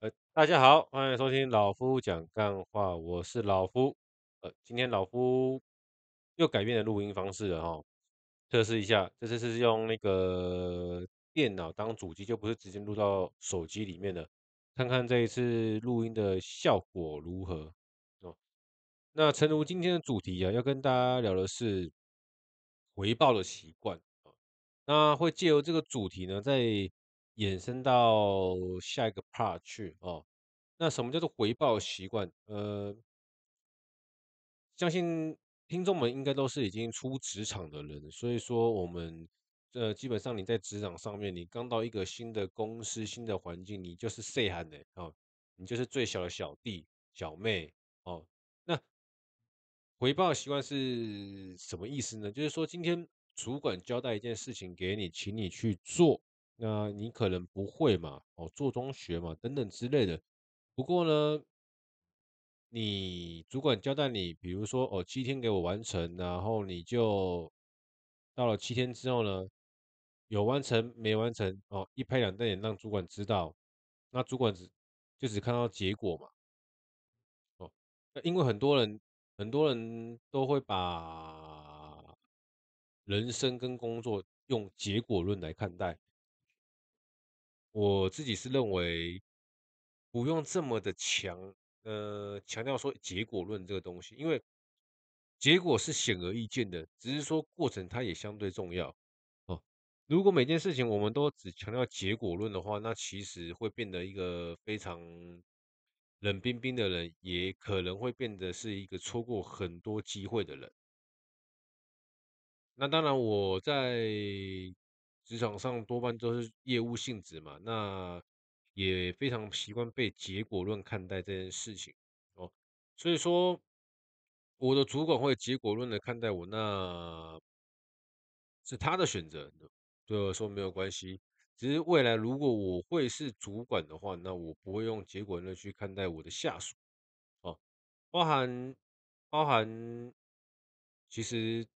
呃，大家好，欢迎收听老夫讲干话，我是老夫。呃，今天老夫又改变了录音方式了哈，测试一下，这次是用那个电脑当主机，就不是直接录到手机里面的，看看这一次录音的效果如何哦。那诚如今天的主题啊，要跟大家聊的是回报的习惯。那会借由这个主题呢，在衍生到下一个 part 去哦。那什么叫做回报习惯？呃，相信听众们应该都是已经出职场的人，所以说我们呃基本上你在职场上面，你刚到一个新的公司、新的环境，你就是细汉的哦，你就是最小的小弟小妹哦。那回报习惯是什么意思呢？就是说今天主管交代一件事情给你，请你去做。那你可能不会嘛，哦，做中学嘛，等等之类的。不过呢，你主管交代你，比如说哦，七天给我完成，然后你就到了七天之后呢，有完成没完成哦，一拍两瞪眼让主管知道，那主管只就只看到结果嘛，哦，因为很多人很多人都会把人生跟工作用结果论来看待。我自己是认为不用这么的强，呃，强调说结果论这个东西，因为结果是显而易见的，只是说过程它也相对重要哦。如果每件事情我们都只强调结果论的话，那其实会变得一个非常冷冰冰的人，也可能会变得是一个错过很多机会的人。那当然，我在。职场上多半都是业务性质嘛，那也非常习惯被结果论看待这件事情哦。所以说，我的主管会结果论的看待我，那是他的选择，对我说没有关系。只是未来如果我会是主管的话，那我不会用结果论去看待我的下属哦，包含包含，其实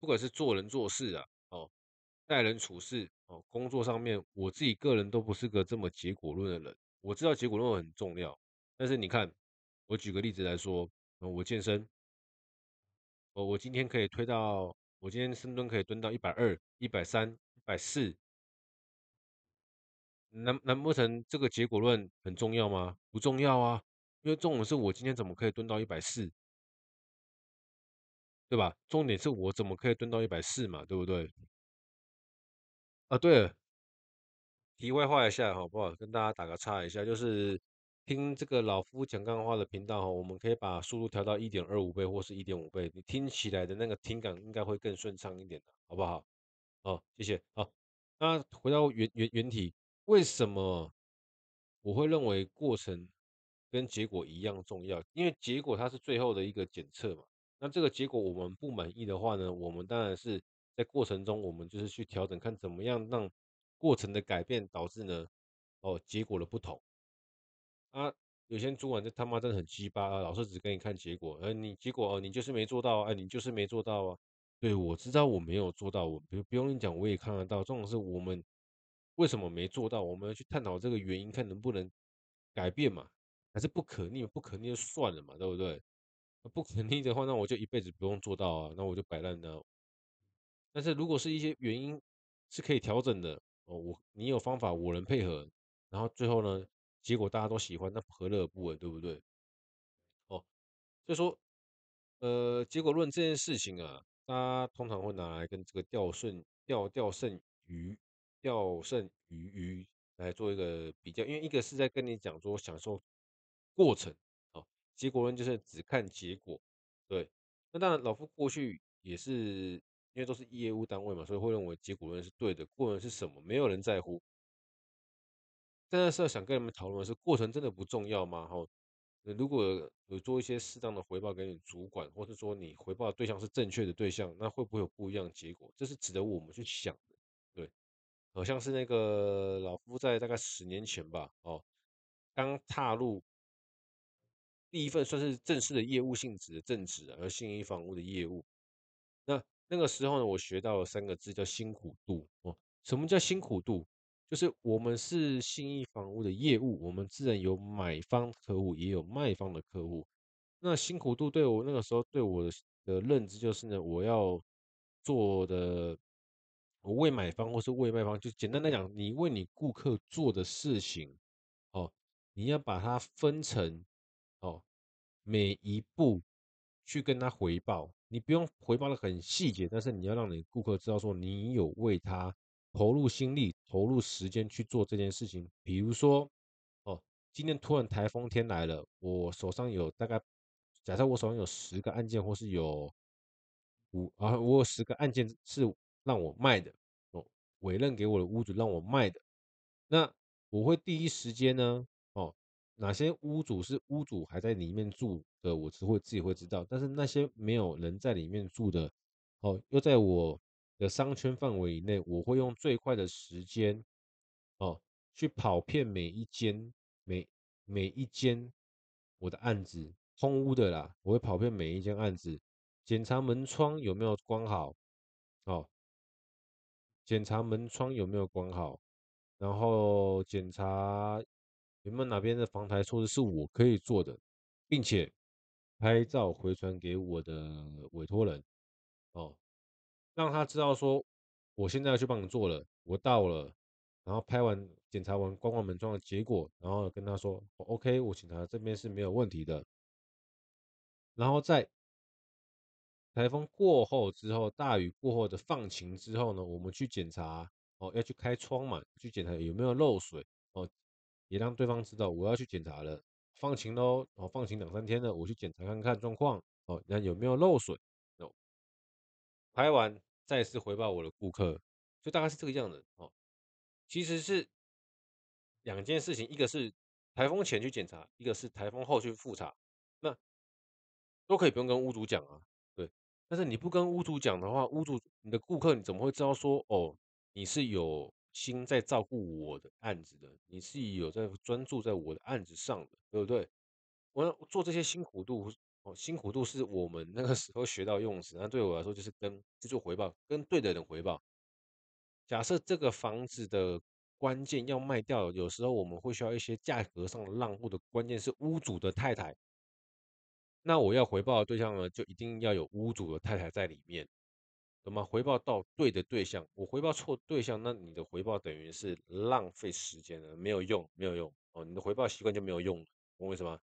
不管是做人做事啊，待人处事哦，工作上面，我自己个人都不是个这么结果论的人。我知道结果论很重要，但是你看，我举个例子来说，我健身，我我今天可以推到，我今天深蹲可以蹲到一百二、一百三、一百四，难难不成这个结果论很重要吗？不重要啊，因为重点是我今天怎么可以蹲到一百四，对吧？重点是我怎么可以蹲到一百四嘛，对不对？啊，对了，题外话一下，好不好？跟大家打个岔一下，就是听这个老夫讲干话的频道哈，我们可以把速度调到一点二五倍或是一点五倍，你听起来的那个听感应该会更顺畅一点的，好不好？好，谢谢。好，那回到原原原题，为什么我会认为过程跟结果一样重要？因为结果它是最后的一个检测嘛。那这个结果我们不满意的话呢，我们当然是。在过程中，我们就是去调整，看怎么样让过程的改变导致呢，哦，结果的不同。啊，有些主管就他妈真的很鸡巴啊，老是只给你看结果，而你结果哦，你就是没做到，哎，你就是没做到啊。对，我知道我没有做到，我不不用你讲，我也看得到。这种是我们为什么没做到，我们要去探讨这个原因，看能不能改变嘛，还是不可逆，不可逆就算了嘛，对不对？不可逆的话，那我就一辈子不用做到啊，那我就摆烂了。但是如果是一些原因是可以调整的哦，我你有方法，我能配合，然后最后呢，结果大家都喜欢，那何乐而不为，对不对？哦，所以说，呃，结果论这件事情啊，大家通常会拿来跟这个钓胜钓钓胜鱼钓胜鱼鱼来做一个比较，因为一个是在跟你讲说享受过程，哦，结果论就是只看结果，对。那当然，老夫过去也是。因为都是业务单位嘛，所以会认为结果论是对的。过程是什么？没有人在乎。但是想跟你们讨论的是，过程真的不重要吗？哈，如果有做一些适当的回报给你主管，或是说你回报的对象是正确的对象，那会不会有不一样的结果？这是值得我们去想的。对，好像是那个老夫在大概十年前吧，哦，刚踏入第一份算是正式的业务性质的正职，而信义房屋的业务，那。那个时候呢，我学到了三个字，叫辛苦度哦。什么叫辛苦度？就是我们是信义房屋的业务，我们自然有买方客户，也有卖方的客户。那辛苦度对我那个时候对我的的认知就是呢，我要做的，我为买方或是为卖方，就简单来讲，你为你顾客做的事情，哦，你要把它分成，哦，每一步去跟他回报，你不用回报的很细节，但是你要让你顾客知道说你有为他投入心力、投入时间去做这件事情。比如说，哦，今天突然台风天来了，我手上有大概。假设我手上有十个案件，或是有五啊，我有十个案件是让我卖的哦，委任给我的屋主让我卖的，那我会第一时间呢，哪些屋主是屋主还在里面住的，我只会自己会知道，但是那些没有人在里面住的，哦，又在我的商圈范围以内，我会用最快的时间，哦，去跑遍每一间每每一间我的案子。空屋的啦，我会跑遍每一间案子，检查门窗有没有关好，哦，检查门窗有没有关好，然后检查有没有哪边的防台措施是我可以做的，并且拍照回传给我的委托人，哦，让他知道说我现在要去帮你做了，我到了，然后拍完检查完关完门窗的结果，然后跟他说，OK，我检查这边是没有问题的。然后在台风过后之后，大雨过后的放晴之后呢，我们去检查哦，要去开窗嘛，去检查有没有漏水，也让对方知道我要去检查了，放晴喽，哦，放晴两三天了，我去检查看看状况哦，那有没有漏水哦，拍完再次回报我的顾客，就大概是这个样子哦。其实是两件事情，一个是台风前去检查，一个是台风后去复查，那。都可以不用跟屋主讲啊，对。但是你不跟屋主讲的话，屋主你的顾客你怎么会知道说哦，你是有心在照顾我的案子的，你是有在专注在我的案子上的，对不对？我做这些辛苦度哦，辛苦度是我们那个时候学到用词，那对我来说就是跟去做回报，跟对的人回报。假设这个房子的关键要卖掉，有时候我们会需要一些价格上的让步的关键是屋主的太太。那我要回报的对象呢，就一定要有屋主的太太在里面，懂吗？回报到对的对象，我回报错对象，那你的回报等于是浪费时间了，没有用，没有用哦，你的回报习惯就没有用，懂我意思吗？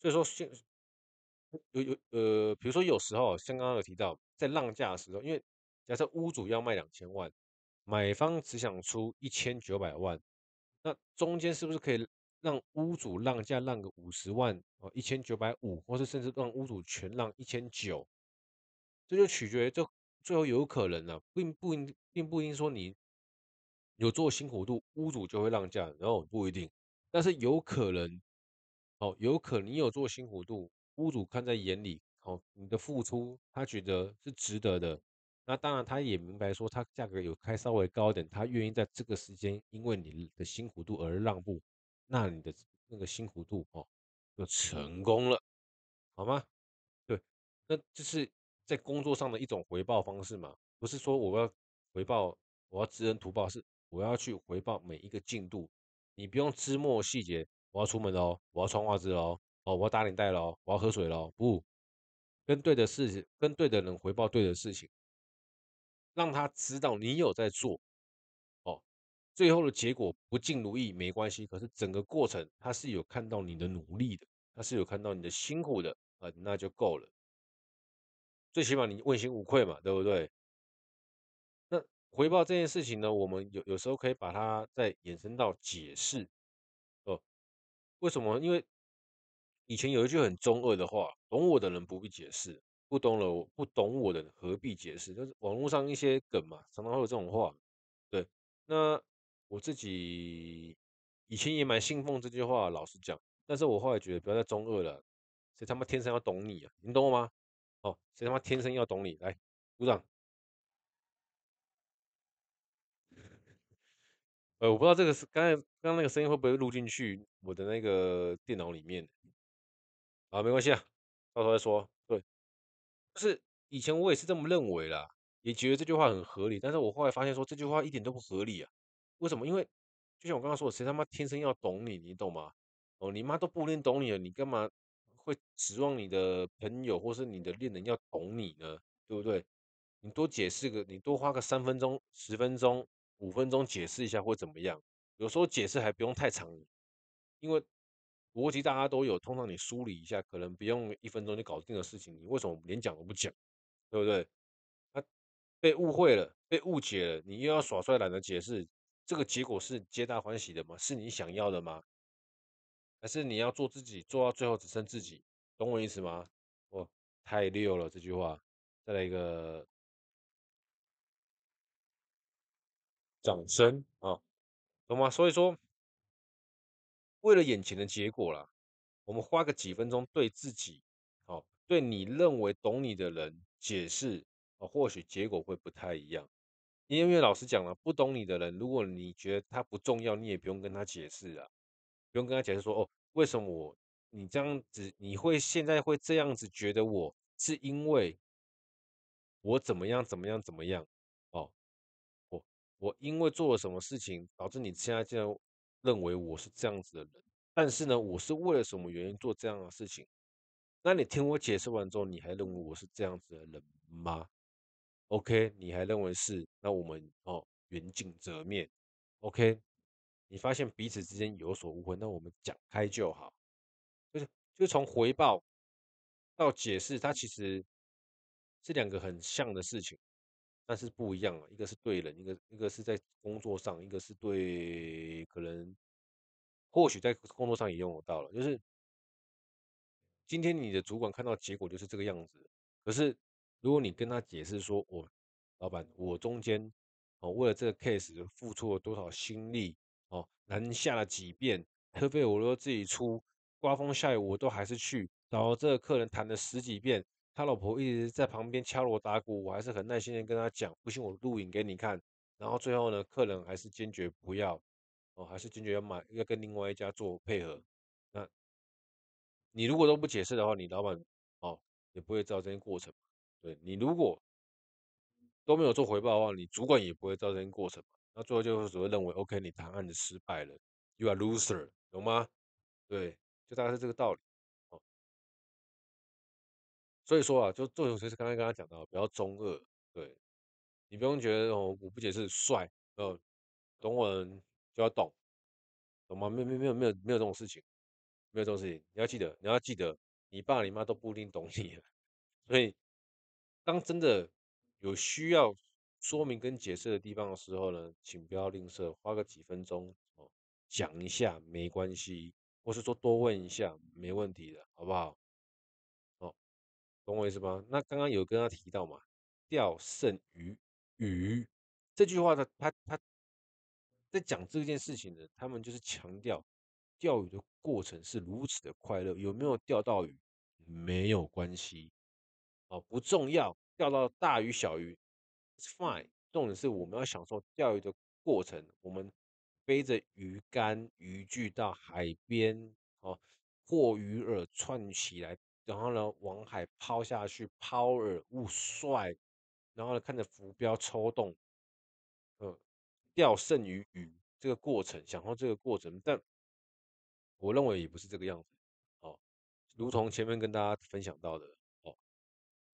所以说，现有有呃，比如说有时候像刚刚有提到，在让价的时候，因为假设屋主要卖两千万，买方只想出一千九百万，那中间是不是可以？让屋主让价让个五十万哦，一千九百五，或是甚至让屋主全让一千九，这就取决于这最后有可能啊，并不并并不一定说你有做辛苦度，屋主就会让价，然后不一定，但是有可能哦，有可能你有做辛苦度，屋主看在眼里，哦，你的付出他觉得是值得的，那当然他也明白说他价格有开稍微高一点，他愿意在这个时间因为你的辛苦度而让步。那你的那个辛苦度哦，就成功了，好吗？对，那就是在工作上的一种回报方式嘛，不是说我要回报，我要知恩图报，是我要去回报每一个进度，你不用枝末细节，我要出门喽，我要穿袜子喽，哦，我要打领带喽，我要喝水喽，不，跟对的事，跟对的人回报对的事情，让他知道你有在做。哦最后的结果不尽如意没关系，可是整个过程他是有看到你的努力的，他是有看到你的辛苦的啊，那就够了。最起码你问心无愧嘛，对不对？那回报这件事情呢，我们有有时候可以把它再延伸到解释哦。为什么？因为以前有一句很中二的话：“懂我的人不必解释，不懂了我，不懂我的何必解释？”就是网络上一些梗嘛，常常会有这种话。对，那。我自己以前也蛮信奉这句话，老实讲，但是我后来觉得不要再中二了，谁他妈天生要懂你啊？你懂我吗？哦，谁他妈天生要懂你？来，鼓掌。呃，我不知道这个是刚才刚刚那个声音会不会录进去我的那个电脑里面？啊，没关系啊，到时候再说。对，就是以前我也是这么认为啦，也觉得这句话很合理，但是我后来发现说这句话一点都不合理啊。为什么？因为就像我刚刚说的，谁他妈天生要懂你，你懂吗？哦，你妈都不一定懂你了，你干嘛会指望你的朋友或是你的恋人要懂你呢？对不对？你多解释个，你多花个三分钟、十分钟、五分钟解释一下会怎么样？有时候解释还不用太长，因为逻辑大家都有，通常你梳理一下，可能不用一分钟就搞定的事情，你为什么连讲都不讲？对不对？他被误会了，被误解了，你又要耍帅懒得解释，这个结果是皆大欢喜的吗？是你想要的吗？还是你要做自己，做到最后只剩自己？懂我意思吗？哦，太溜了这句话，再来一个掌声啊！懂吗？所以说，为了眼前的结果啦，我们花个几分钟对自己，好，对你认为懂你的人解释，啊，或许结果会不太一样。因为老师讲了，不懂你的人，如果你觉得他不重要，你也不用跟他解释啊，不用跟他解释说，哦，为什么我你这样子，你会现在会这样子觉得我是因为我怎么样怎么样怎么样，哦。我我因为做了什么事情，导致你现在竟然认为我是这样子的人，但是呢，我是为了什么原因做这样的事情？那你听我解释完之后，你还认为我是这样子的人吗？OK，你还认为是？那我们哦，缘尽则灭。OK，你发现彼此之间有所误会，那我们讲开就好。就是，就是从回报到解释，它其实是两个很像的事情。但是不一样啊，一个是对人，一个一个是在工作上，一个是对可能或许在工作上也用得到了。就是今天你的主管看到结果就是这个样子，可是如果你跟他解释说，我老板，我中间哦为了这个 case 付出了多少心力，南下了几遍，车费我都自己出，刮风下雨我都还是去，然后这个客人谈了十几遍。他老婆一直在旁边敲锣打鼓，我还是很耐心的跟他讲，不信我录影给你看。然后最后呢，客人还是坚决不要，哦，还是坚决要买，要跟另外一家做配合。那，你如果都不解释的话，你老板哦也不会知道这些过程。对，你如果都没有做回报的话，你主管也不会知道这些过程。那最后就只会认为，OK，你谈案子失败了，You are loser，懂吗？对，就大概是这个道理。哦所以说啊，就做有些是刚才跟他讲到，比较中二，对，你不用觉得哦，我不解释帅，呃，懂我就要懂，懂吗？没有没有没有没有没有这种事情，没有这种事情，你要记得，你要记得，你爸你妈都不一定懂你，所以当真的有需要说明跟解释的地方的时候呢，请不要吝啬，花个几分钟哦讲一下没关系，或是说多问一下没问题的，好不好？哦懂我意思吗？那刚刚有跟他提到嘛，钓胜鱼鱼这句话的，他他在讲这件事情呢，他们就是强调钓鱼的过程是如此的快乐，有没有钓到鱼没有关系，哦，不重要，钓到大鱼小鱼 fine，重点是我们要享受钓鱼的过程，我们背着鱼竿渔具到海边，哦，或鱼饵串起来。然后呢，往海抛下去，抛饵，勿帅。然后呢，看着浮标抽动，嗯，钓胜于鱼这个过程，享受这个过程。但我认为也不是这个样子，哦，如同前面跟大家分享到的，哦，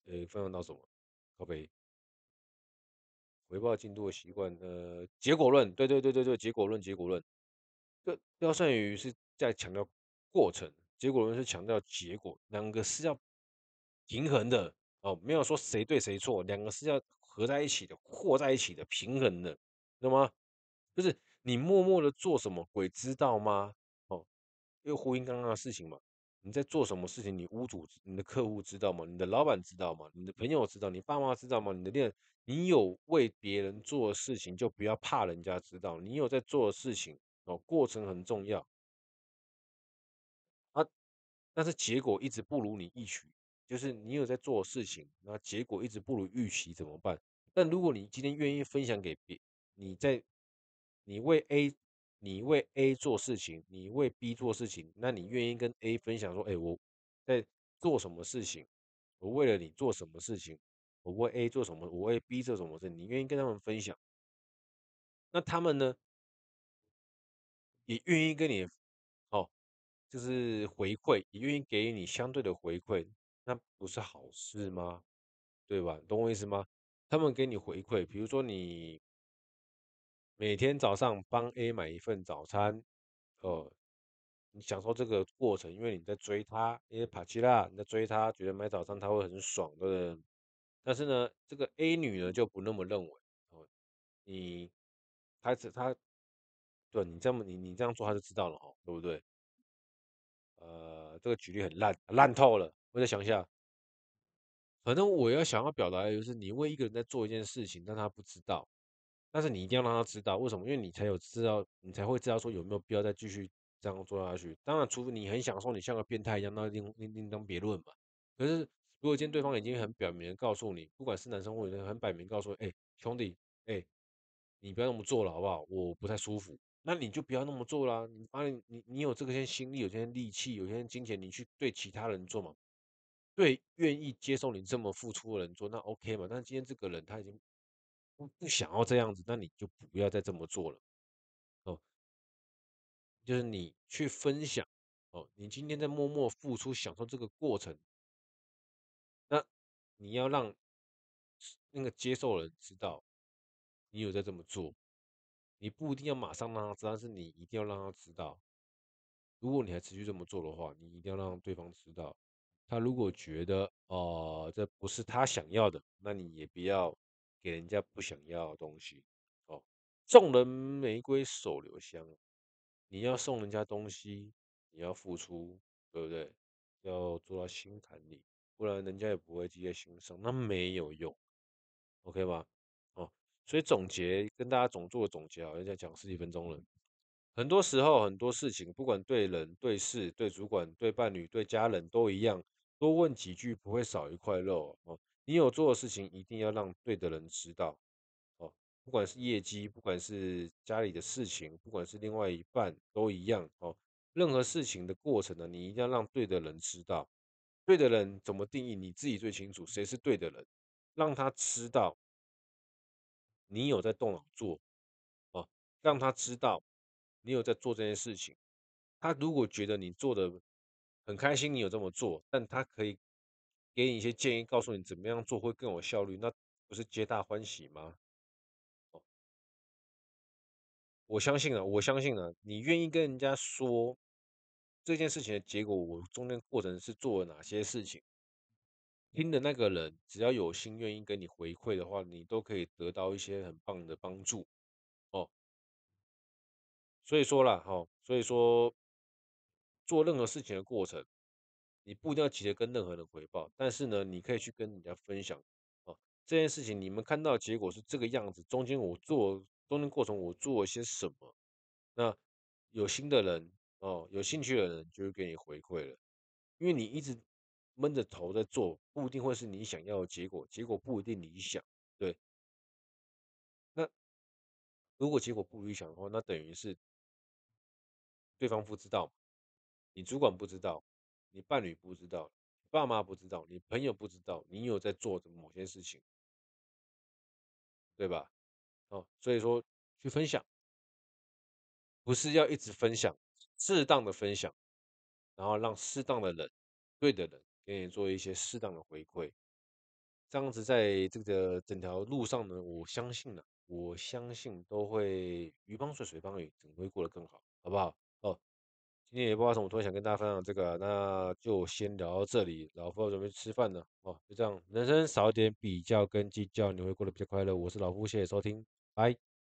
呃，分享到什么？咖啡，回报进度的习惯，呃，结果论，对对对对对，结果论，结果论。这钓胜于是在强调过程。结果论是强调结果，两个是要平衡的哦，没有说谁对谁错，两个是要合在一起的，和在一起的，平衡的，懂吗？就是你默默的做什么，鬼知道吗？哦，又呼应刚刚的事情嘛，你在做什么事情，你屋主、你的客户知道吗？你的老板知道吗？你的朋友知道？你爸妈知道吗？你的恋人，你有为别人做的事情，就不要怕人家知道，你有在做的事情哦，过程很重要。啊但是结果一直不如你预期，就是你有在做事情，那结果一直不如预期怎么办？但如果你今天愿意分享给别，你在你为 A，你为 A 做事情，你为 B 做事情，那你愿意跟 A 分享说，哎，我在做什么事情？我为了你做什么事情？我为 A 做什么？我为 B 做什么事？你愿意跟他们分享？那他们呢？也愿意跟你，哦，就是回馈，也愿意给你相对的回馈，那不是好事吗？对吧？懂我意思吗？他们给你回馈，比如说你每天早上帮 A 买一份早餐，哦，你享受这个过程，因为你在追他，因为帕奇拉你在追他，觉得买早餐他会很爽，对不对？但是呢，这个 A 女呢就不那么认为，哦，你，他只他。对你这么你你这样做他就知道了哦，对不对？呃，这个举例很烂，烂透了。我再想一下，反正我要想要表达的就是，你为一个人在做一件事情，但他不知道，但是你一定要让他知道，为什么？因为你才有知道，你才会知道说有没有必要再继续这样做下去。当然，除非你很享受，你像个变态一样，那另另另当别论嘛。可是，如果今天对方已经很表明的告诉你，不管是男生或女生，很摆明告诉，哎，兄弟，哎，你不要那么做了，好不好？我不太舒服。那你就不要那么做啦，你把你你你有这个些心力，有些力气，有些金钱，你去对其他人做嘛，对愿意接受你这么付出的人做，那 OK 嘛。但今天这个人他已经不不想要这样子，那你就不要再这么做了哦。就是你去分享哦，你今天在默默付出，享受这个过程，那你要让那个接受人知道你有在这么做。你不一定要马上让他知道，但是你一定要让他知道。如果你还持续这么做的话，你一定要让对方知道。他如果觉得哦、这不是他想要的，那你也不要给人家不想要的东西。哦，送人玫瑰手留香，你要送人家东西，你要付出，对不对？要做到心坎里，不然人家也不会记在心上，那没有用。OK 吧？哦。所以总结跟大家总做个总结啊，要讲十几分钟了。很多时候很多事情，不管对人、对事、对主管、对伴侣、对家人都一样，多问几句不会少一块肉哦。你有做的事情，一定要让对的人知道哦。不管是业绩，不管是家里的事情，不管是另外一半都一样哦。任何事情的过程呢，你一定要让对的人知道。对的人怎么定义？你自己最清楚，谁是对的人，让他知道。你有在动脑做，哦，让他知道你有在做这件事情。他如果觉得你做的很开心，你有这么做，但他可以给你一些建议，告诉你怎么样做会更有效率，那不是皆大欢喜吗？哦，我相信啊，我相信啊，你愿意跟人家说这件事情的结果，我中间过程是做了哪些事情。听的那个人，只要有心愿意跟你回馈的话，你都可以得到一些很棒的帮助哦。所以说啦，哈，所以说做任何事情的过程，你不一定要急着跟任何人回报，但是呢，你可以去跟人家分享哦。这件事情你们看到结果是这个样子，中间我做中间过程我做了些什么，那有心的人哦，有兴趣的人就会给你回馈了，因为你一直。闷着头在做，不一定会是你想要的结果，结果不一定理想，对。那如果结果不理想的话，那等于是对方不知道，你主管不知道，你伴侣不知道，你爸妈不知道，你朋友不知道，你有在做着某些事情，对吧？哦，所以说去分享，不是要一直分享，适当的分享，然后让适当的人，对的人。给你做一些适当的回馈，这样子在这个整条路上呢，我相信呢，我相信都会鱼帮水，水帮鱼，整个会过得更好，好不好？今天也不知道什么，突然想跟大家分享这个，那就先聊到这里，老夫要准备吃饭了，哦，就这样，人生少一点比较跟计较，你会过得比较快乐。我是老夫，谢谢收听，拜。